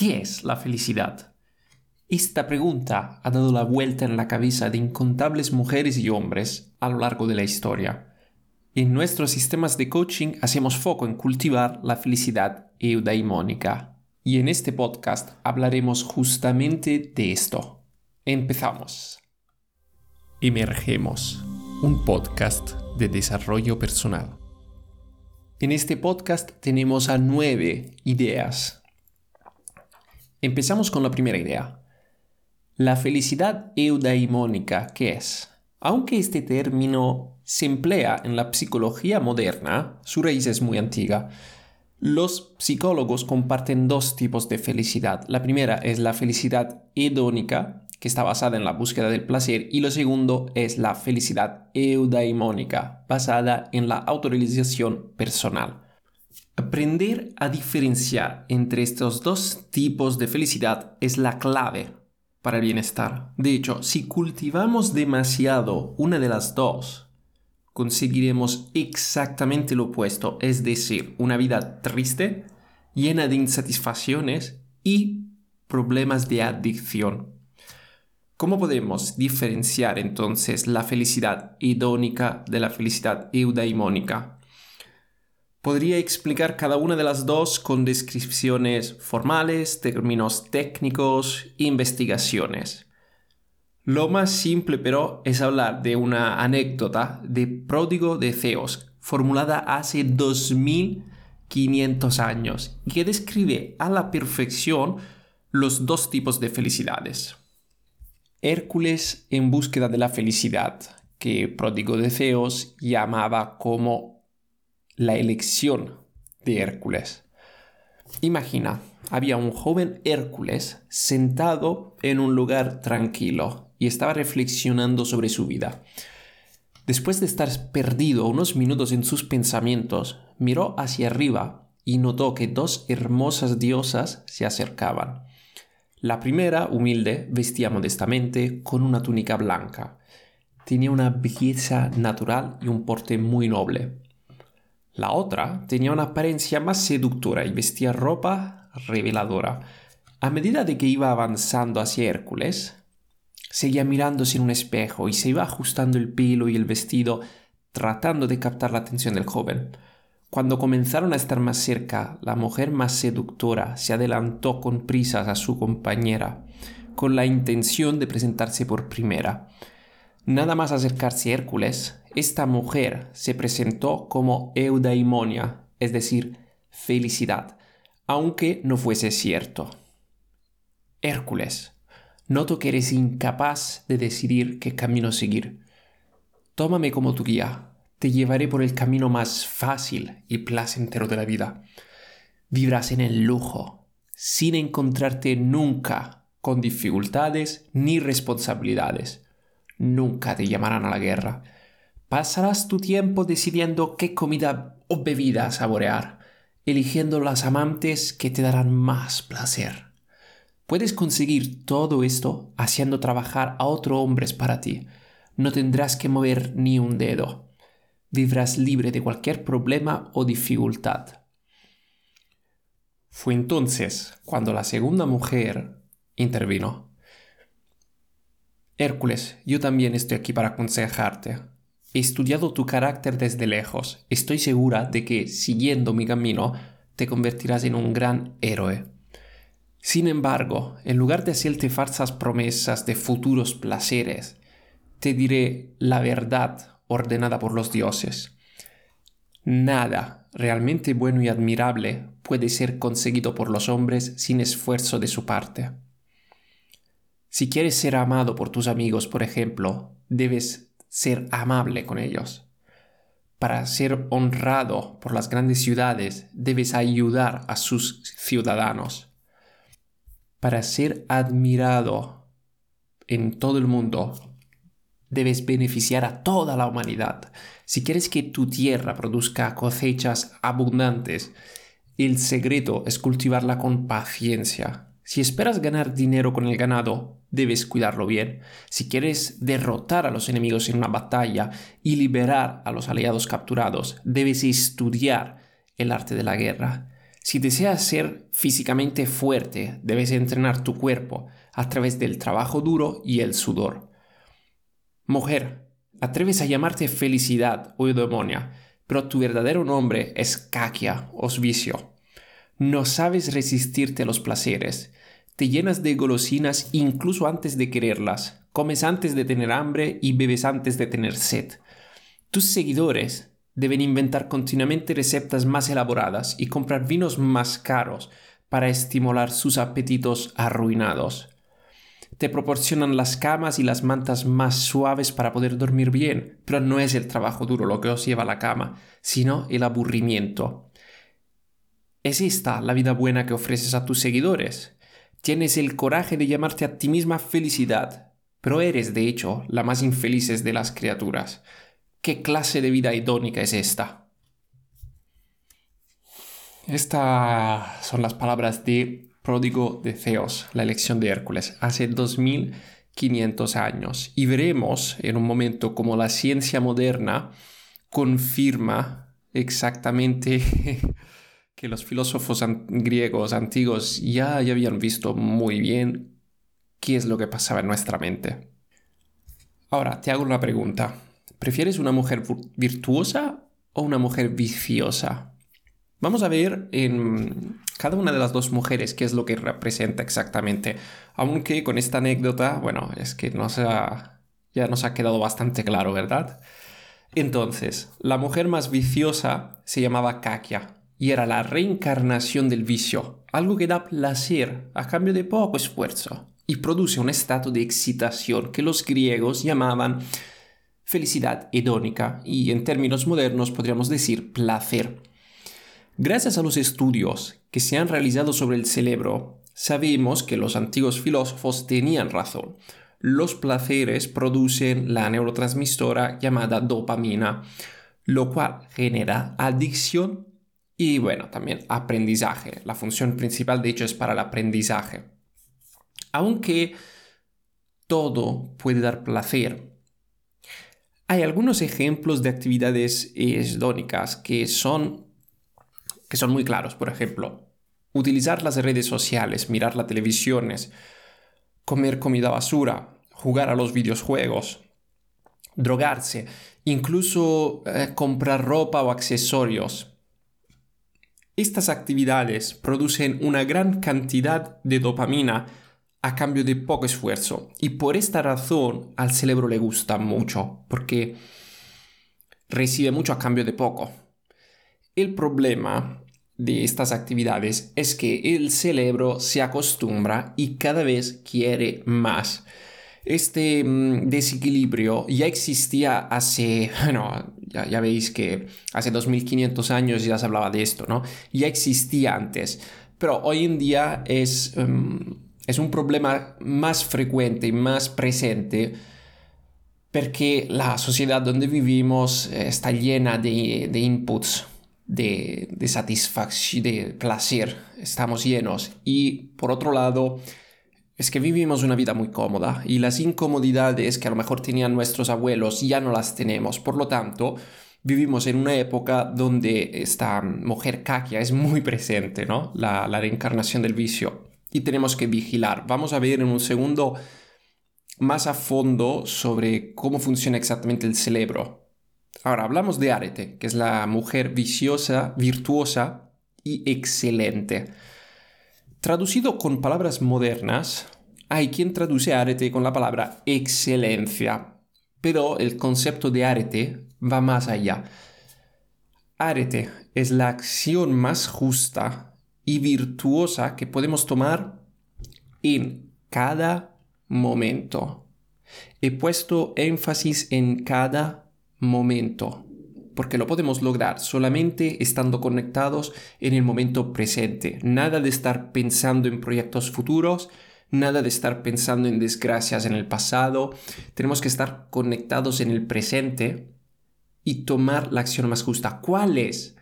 ¿qué es la felicidad? Esta pregunta ha dado la vuelta en la cabeza de incontables mujeres y hombres a lo largo de la historia. En nuestros sistemas de coaching hacemos foco en cultivar la felicidad eudaimónica. Y en este podcast hablaremos justamente de esto. Empezamos. Emergemos, un podcast de desarrollo personal. En este podcast tenemos a nueve ideas. Empezamos con la primera idea. La felicidad eudaimónica, ¿qué es? Aunque este término se emplea en la psicología moderna, su raíz es muy antigua. Los psicólogos comparten dos tipos de felicidad. La primera es la felicidad hedónica, que está basada en la búsqueda del placer, y lo segundo es la felicidad eudaimónica, basada en la autorización personal. Aprender a diferenciar entre estos dos tipos de felicidad es la clave para el bienestar. De hecho, si cultivamos demasiado una de las dos, conseguiremos exactamente lo opuesto, es decir, una vida triste, llena de insatisfacciones y problemas de adicción. ¿Cómo podemos diferenciar entonces la felicidad idónica de la felicidad eudaimónica? Podría explicar cada una de las dos con descripciones formales, términos técnicos, investigaciones. Lo más simple pero es hablar de una anécdota de pródigo de Zeus, formulada hace 2500 años, y que describe a la perfección los dos tipos de felicidades. Hércules en búsqueda de la felicidad, que pródigo de Zeus llamaba como la elección de Hércules. Imagina, había un joven Hércules sentado en un lugar tranquilo y estaba reflexionando sobre su vida. Después de estar perdido unos minutos en sus pensamientos, miró hacia arriba y notó que dos hermosas diosas se acercaban. La primera, humilde, vestía modestamente con una túnica blanca. Tenía una belleza natural y un porte muy noble. La otra tenía una apariencia más seductora y vestía ropa reveladora. A medida de que iba avanzando hacia Hércules, seguía mirándose en un espejo y se iba ajustando el pelo y el vestido tratando de captar la atención del joven. Cuando comenzaron a estar más cerca, la mujer más seductora se adelantó con prisas a su compañera, con la intención de presentarse por primera. Nada más acercarse a Hércules, esta mujer se presentó como eudaimonia, es decir, felicidad, aunque no fuese cierto. Hércules, noto que eres incapaz de decidir qué camino seguir. Tómame como tu guía, te llevaré por el camino más fácil y placentero de la vida. Vivrás en el lujo, sin encontrarte nunca con dificultades ni responsabilidades. Nunca te llamarán a la guerra Pasarás tu tiempo decidiendo qué comida o bebida saborear, eligiendo las amantes que te darán más placer. Puedes conseguir todo esto haciendo trabajar a otros hombres para ti. No tendrás que mover ni un dedo. Vivrás libre de cualquier problema o dificultad. Fue entonces cuando la segunda mujer intervino. Hércules, yo también estoy aquí para aconsejarte. He estudiado tu carácter desde lejos. Estoy segura de que, siguiendo mi camino, te convertirás en un gran héroe. Sin embargo, en lugar de hacerte falsas promesas de futuros placeres, te diré la verdad ordenada por los dioses. Nada realmente bueno y admirable puede ser conseguido por los hombres sin esfuerzo de su parte. Si quieres ser amado por tus amigos, por ejemplo, debes ser amable con ellos. Para ser honrado por las grandes ciudades, debes ayudar a sus ciudadanos. Para ser admirado en todo el mundo, debes beneficiar a toda la humanidad. Si quieres que tu tierra produzca cosechas abundantes, el secreto es cultivarla con paciencia. Si esperas ganar dinero con el ganado, debes cuidarlo bien. Si quieres derrotar a los enemigos en una batalla y liberar a los aliados capturados, debes estudiar el arte de la guerra. Si deseas ser físicamente fuerte, debes entrenar tu cuerpo a través del trabajo duro y el sudor. Mujer, atreves a llamarte felicidad o eudemonia, pero tu verdadero nombre es caquia o vicio. No sabes resistirte a los placeres. Te llenas de golosinas incluso antes de quererlas. Comes antes de tener hambre y bebes antes de tener sed. Tus seguidores deben inventar continuamente recetas más elaboradas y comprar vinos más caros para estimular sus apetitos arruinados. Te proporcionan las camas y las mantas más suaves para poder dormir bien, pero no es el trabajo duro lo que os lleva a la cama, sino el aburrimiento. ¿Es esta la vida buena que ofreces a tus seguidores? Tienes el coraje de llamarte a ti misma felicidad, pero eres de hecho la más infeliz de las criaturas. ¿Qué clase de vida idónica es esta? Estas son las palabras de Pródigo de Zeus, la elección de Hércules, hace 2500 años. Y veremos en un momento cómo la ciencia moderna confirma exactamente que los filósofos griegos antiguos ya, ya habían visto muy bien qué es lo que pasaba en nuestra mente. Ahora, te hago una pregunta. ¿Prefieres una mujer virtuosa o una mujer viciosa? Vamos a ver en cada una de las dos mujeres qué es lo que representa exactamente. Aunque con esta anécdota, bueno, es que ya nos ha quedado bastante claro, ¿verdad? Entonces, la mujer más viciosa se llamaba Kakia y era la reencarnación del vicio, algo que da placer a cambio de poco esfuerzo y produce un estado de excitación que los griegos llamaban felicidad hedónica y en términos modernos podríamos decir placer. Gracias a los estudios que se han realizado sobre el cerebro, sabemos que los antiguos filósofos tenían razón. Los placeres producen la neurotransmisora llamada dopamina, lo cual genera adicción y bueno, también aprendizaje. La función principal de hecho es para el aprendizaje. Aunque todo puede dar placer, hay algunos ejemplos de actividades esdónicas que son, que son muy claros. Por ejemplo, utilizar las redes sociales, mirar las televisiones, comer comida basura, jugar a los videojuegos, drogarse, incluso eh, comprar ropa o accesorios. Estas actividades producen una gran cantidad de dopamina a cambio de poco esfuerzo. Y por esta razón al cerebro le gusta mucho, porque recibe mucho a cambio de poco. El problema de estas actividades es que el cerebro se acostumbra y cada vez quiere más. Este mm, desequilibrio ya existía hace, bueno, ya, veis que hace 2500 años ya se hablaba de esto, ¿no? Ya existía antes, pero hoy en día es... Mm, es un problema más frecuente y más presente porque la sociedad donde vivimos eh, está llena de, inputs, de, de satisfacción, de placer, estamos llenos. Y por otro lado, es que vivimos una vida muy cómoda y las incomodidades que a lo mejor tenían nuestros abuelos ya no las tenemos. Por lo tanto, vivimos en una época donde esta mujer caquia es muy presente, ¿no? La, la reencarnación del vicio y tenemos que vigilar. Vamos a ver en un segundo más a fondo sobre cómo funciona exactamente el cerebro. Ahora hablamos de Arete, que es la mujer viciosa, virtuosa y excelente. Traducido con palabras modernas, hay quien traduce Arete con la palabra excelencia, pero el concepto de Arete va más allá. Arete es la acción más justa y virtuosa que podemos tomar en cada momento. He puesto énfasis en cada momento, porque lo podemos lograr solamente estando conectados en el momento presente. Nada de estar pensando en proyectos futuros, nada de estar pensando en desgracias en el pasado. Tenemos que estar conectados en el presente y tomar la acción más justa. ¿Cuál es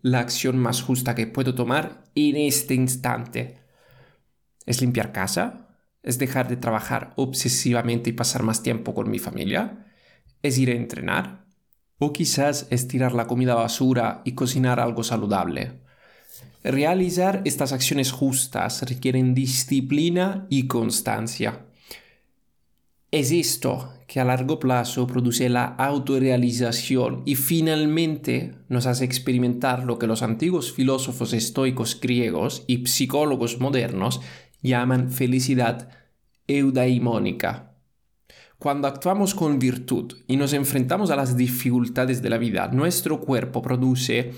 la acción más justa que puedo tomar en este instante? ¿Es limpiar casa? ¿Es dejar de trabajar obsesivamente y pasar más tiempo con mi familia? ¿Es ir a entrenar? ¿O quizás es tirar la comida basura y cocinar algo saludable? Realizar estas acciones justas requieren disciplina y constancia. Es esto que a largo plazo produce la autorrealización y finalmente nos hace experimentar lo que los antiguos filósofos estoicos griegos y psicólogos modernos llaman felicidad eudaimónica. Cuando actuamos con virtud y nos enfrentamos a las dificultades de la vida, nuestro cuerpo produce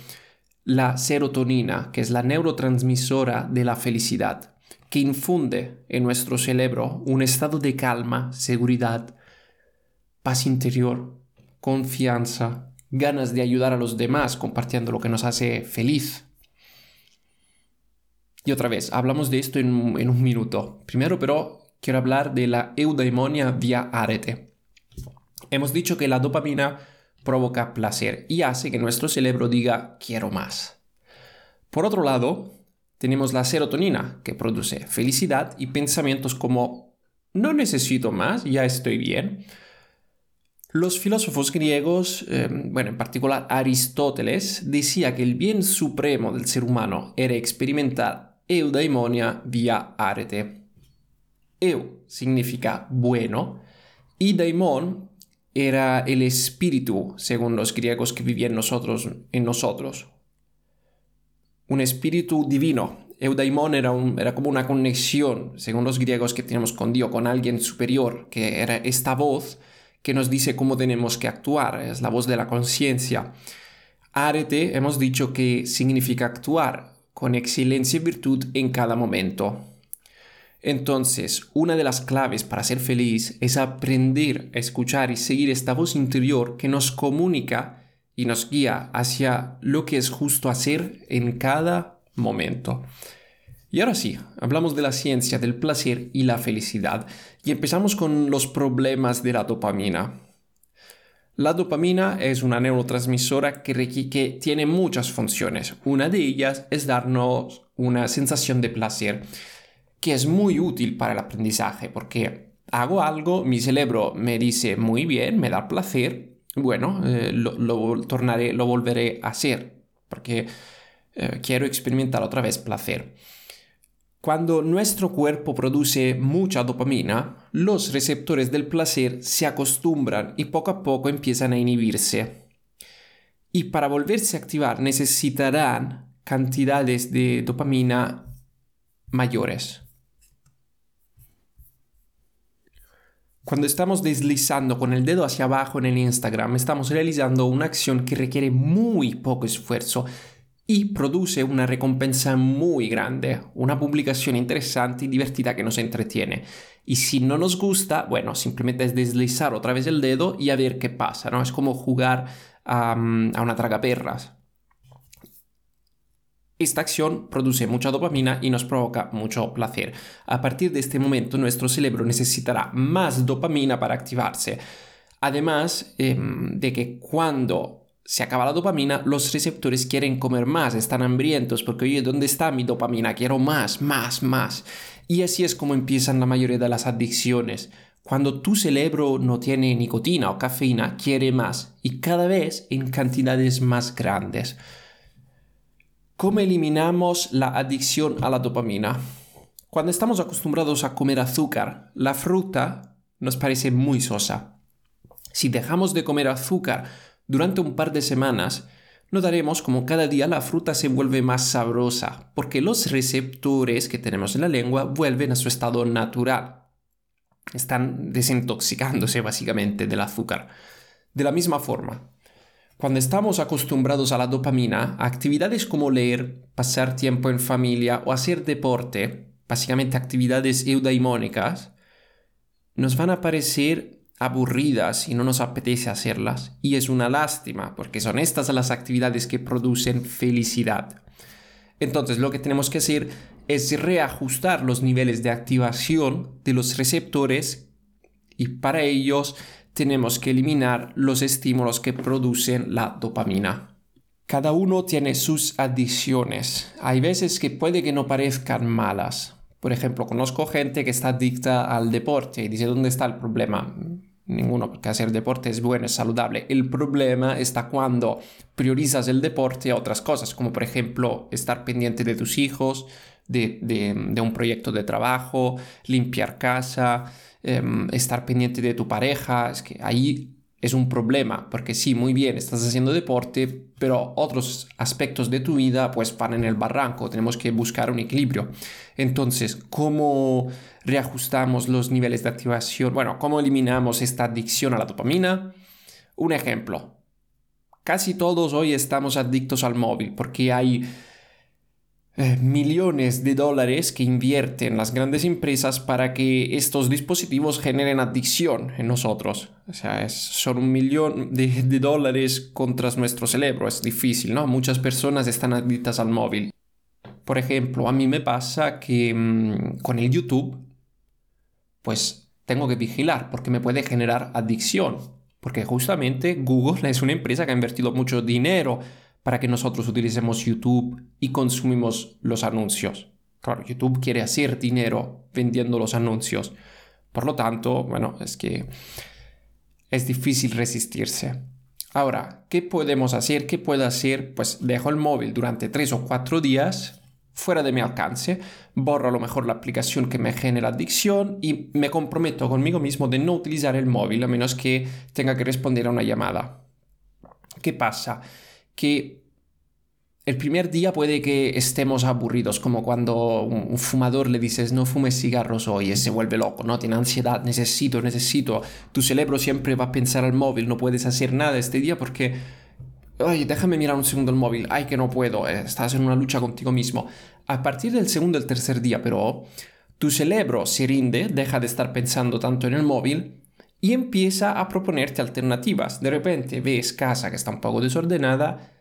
la serotonina, que es la neurotransmisora de la felicidad, que infunde en nuestro cerebro un estado de calma, seguridad, paz interior, confianza, ganas de ayudar a los demás compartiendo lo que nos hace feliz. Y otra vez, hablamos de esto en, un minuto. Primero, pero, quiero hablar de la eudaimonia vía arete. Hemos dicho que la dopamina provoca placer y hace que nuestro cerebro diga quiero más. Por otro lado, tenemos la serotonina, que produce felicidad y pensamientos como no necesito más, ya estoy bien. Los filósofos griegos, eh, bueno, en particular Aristóteles, decía que el bien supremo del ser humano era experimentar eudaimonia vía arete. Eu significa bueno y daimon era el espíritu, según los griegos que vivían nosotros, en nosotros. Un espíritu divino. Eudaimon era, era como una conexión, según los griegos, que tenemos con Dios, con alguien superior, que era esta voz que nos dice cómo tenemos que actuar, es la voz de la conciencia. Arete hemos dicho que significa actuar con excelencia y virtud en cada momento. Entonces, una de las claves para ser feliz es aprender a escuchar y seguir esta voz interior que nos comunica y nos guía hacia lo que es justo hacer en cada momento. Y ahora sí, hablamos de la ciencia del placer y la felicidad y empezamos con los problemas de la dopamina. La dopamina es una neurotransmisora que, que, tiene muchas funciones. Una de ellas es darnos una sensación de placer, que es muy útil para el aprendizaje, porque hago algo, mi cerebro me dice muy bien, me da placer, bueno, eh, lo, tornaré, lo volveré a hacer, porque eh, quiero experimentar otra vez placer. Cuando nuestro cuerpo produce mucha dopamina, los receptores del placer se acostumbran y poco a poco empiezan a inhibirse. Y para volverse a activar necesitarán cantidades de dopamina mayores. Cuando estamos deslizando con el dedo hacia abajo en el Instagram, estamos realizando una acción que requiere muy poco esfuerzo y produce una recompensa muy grande, una publicación interesante y divertida que nos entretiene. Y si no nos gusta, bueno, simplemente es deslizar otra vez el dedo y a ver qué pasa, ¿no? Es como jugar a, una tragaperras. Esta acción produce mucha dopamina y nos provoca mucho placer. A partir de este momento nuestro cerebro necesitará más dopamina para activarse. Además em, de que cuando se acaba la dopamina, los receptores quieren comer más, están hambrientos porque, oye, ¿dónde está mi dopamina? Quiero más, más, más. Y así es como empiezan la mayoría de las adicciones. Cuando tu cerebro no tiene nicotina o cafeína, quiere más y cada vez en cantidades más grandes. ¿Cómo eliminamos la adicción a la dopamina? Cuando estamos acostumbrados a comer azúcar, la fruta nos parece muy sosa. Si dejamos de comer azúcar durante un par de semanas, notaremos como cada día la fruta se vuelve más sabrosa, porque los receptores que tenemos en la lengua vuelven a su estado natural. Están desintoxicándose básicamente del azúcar. De la misma forma, cuando estamos acostumbrados a la dopamina, actividades como leer, pasar tiempo en familia o hacer deporte, básicamente actividades eudaimónicas, nos van a parecer aburridas y no nos apetece hacerlas. Y es una lástima, porque son estas las actividades que producen felicidad. Entonces lo que tenemos que hacer es reajustar los niveles de activación de los receptores y para ellos tenemos que eliminar los estímulos que producen la dopamina. Cada uno tiene sus adicciones. Hay veces que puede que no parezcan malas. Por ejemplo, conozco gente que está adicta al deporte y dice, ¿dónde está el problema? Ninguno, porque hacer deporte es bueno, es saludable. El problema está cuando priorizas el deporte a otras cosas, como por ejemplo estar pendiente de tus hijos, de, un proyecto de trabajo, limpiar casa, em, estar pendiente de tu pareja. Es que ahí es un problema, porque sí, muy bien, estás haciendo deporte, pero otros aspectos de tu vida pues van en el barranco, tenemos que buscar un equilibrio. Entonces, ¿cómo reajustamos los niveles de activación? Bueno, ¿cómo eliminamos esta adicción a la dopamina? Un ejemplo. Casi todos hoy estamos adictos al móvil porque hay eh, millones de dólares que invierten las grandes empresas para que estos dispositivos generen adicción en nosotros. O sea, son un millón de, dólares contra nuestro cerebro. Es difícil, ¿no? Muchas personas están adictas al móvil. Por ejemplo, a mí me pasa que mm, con el YouTube, pues tengo que vigilar porque me puede generar adicción. Porque justamente Google es una empresa que ha invertido mucho dinero para que nosotros utilicemos YouTube y consumimos los anuncios. Claro, YouTube quiere hacer dinero vendiendo los anuncios. Por lo tanto, bueno, es que es difícil resistirse. Ahora, ¿qué podemos hacer? ¿Qué puedo hacer? Pues dejo el móvil durante tres o cuatro días fuera de mi alcance, borro a lo mejor la aplicación que me genera adicción y me comprometo conmigo mismo de no utilizar el móvil a menos que tenga que responder a una llamada. ¿Qué pasa? que el primer día puede que estemos aburridos, como cuando un fumador le dices no fumes cigarros hoy y se vuelve loco, ¿no? Tiene ansiedad, necesito, necesito. Tu cerebro siempre va a pensar al móvil, no puedes hacer nada este día porque, ay, déjame mirar un segundo el móvil, ay, que no puedo, eh, estás en una lucha contigo mismo. A partir del segundo el tercer día, pero, tu cerebro se rinde, deja de estar pensando tanto en el móvil y empieza a proponerte alternativas. De repente ves casa que está un poco desordenada.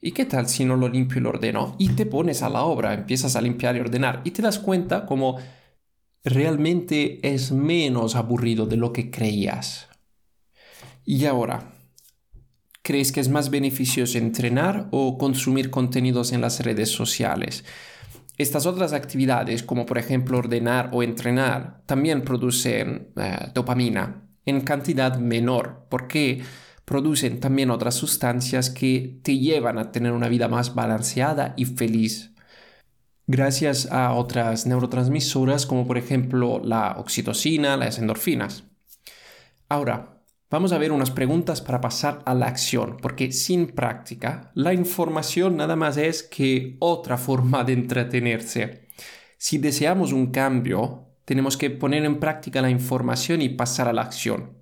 ¿Y qué tal si no lo limpio y lo ordeno? Y te pones a la obra, empiezas a limpiar y ordenar y te das cuenta como realmente es menos aburrido de lo que creías. Y ahora, ¿crees que es más beneficioso entrenar o consumir contenidos en las redes sociales? Estas otras actividades, como por ejemplo ordenar o entrenar, también producen eh, dopamina en cantidad menor, porque producen también otras sustancias que te llevan a tener una vida más balanceada y feliz. Gracias a otras neurotransmisoras como por ejemplo la oxitocina, las endorfinas. Ahora, Vamos a ver unas preguntas para pasar a la acción, porque sin práctica, la información nada más es que otra forma de entretenerse. Si deseamos un cambio, tenemos que poner en práctica la información y pasar a la acción.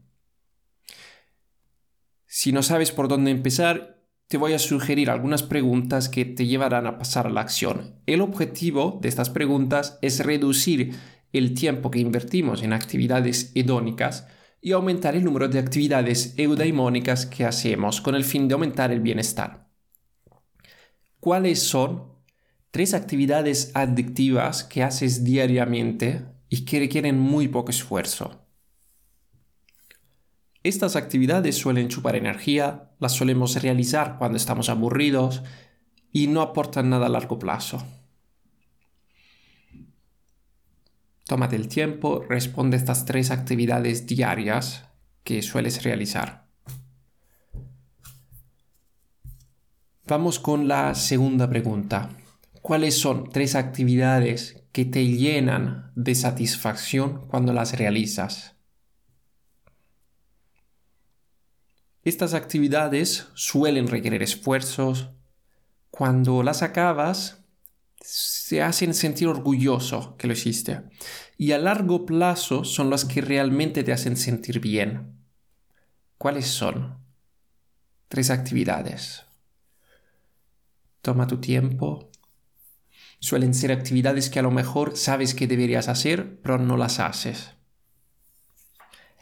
Si no sabes por dónde empezar, te voy a sugerir algunas preguntas que te llevarán a pasar a la acción. El objetivo de estas preguntas es reducir el tiempo que invertimos en actividades hedónicas y aumentar el número de actividades eudaimónicas que hacemos con el fin de aumentar el bienestar. ¿Cuáles son tres actividades adictivas que haces diariamente y que requieren muy poco esfuerzo? Estas actividades suelen chupar energía, las solemos realizar cuando estamos aburridos y no aportan nada a largo plazo. Tómate el tiempo, responde estas tres actividades diarias que sueles realizar. Vamos con la segunda pregunta. ¿Cuáles son tres actividades que te llenan de satisfacción cuando las realizas? Estas actividades suelen requerir esfuerzos. Cuando las acabas, se hacen sentir orgulloso que lo hiciste. Y a largo plazo son las que realmente te hacen sentir bien. ¿Cuáles son? Tres actividades. Toma tu tiempo. Suelen ser actividades que a lo mejor sabes que deberías hacer, pero no las haces.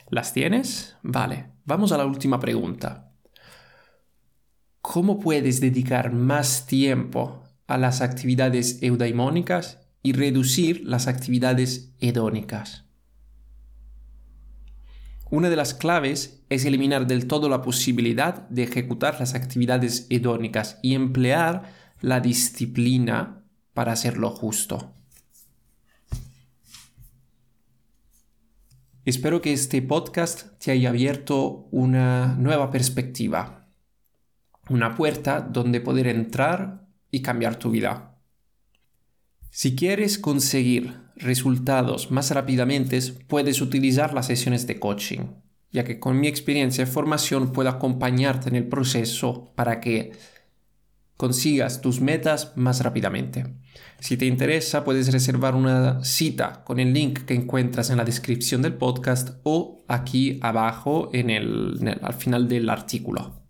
¿Las tienes? Vale. Vamos a la última pregunta. ¿Cómo puedes dedicar más tiempo a las actividades eudaimónicas y reducir las actividades hedónicas. Una de las claves es eliminar del todo la posibilidad de ejecutar las actividades hedónicas y emplear la disciplina para hacerlo justo. Espero que este podcast te haya abierto una nueva perspectiva, una puerta donde poder entrar y cambiar tu vida. Si quieres conseguir resultados más rápidamente, puedes utilizar las sesiones de coaching, ya que con mi experiencia y formación puedo acompañarte en el proceso para que consigas tus metas más rápidamente. Si te interesa, puedes reservar una cita con el link que encuentras en la descripción del podcast o aquí abajo en el, al final del artículo.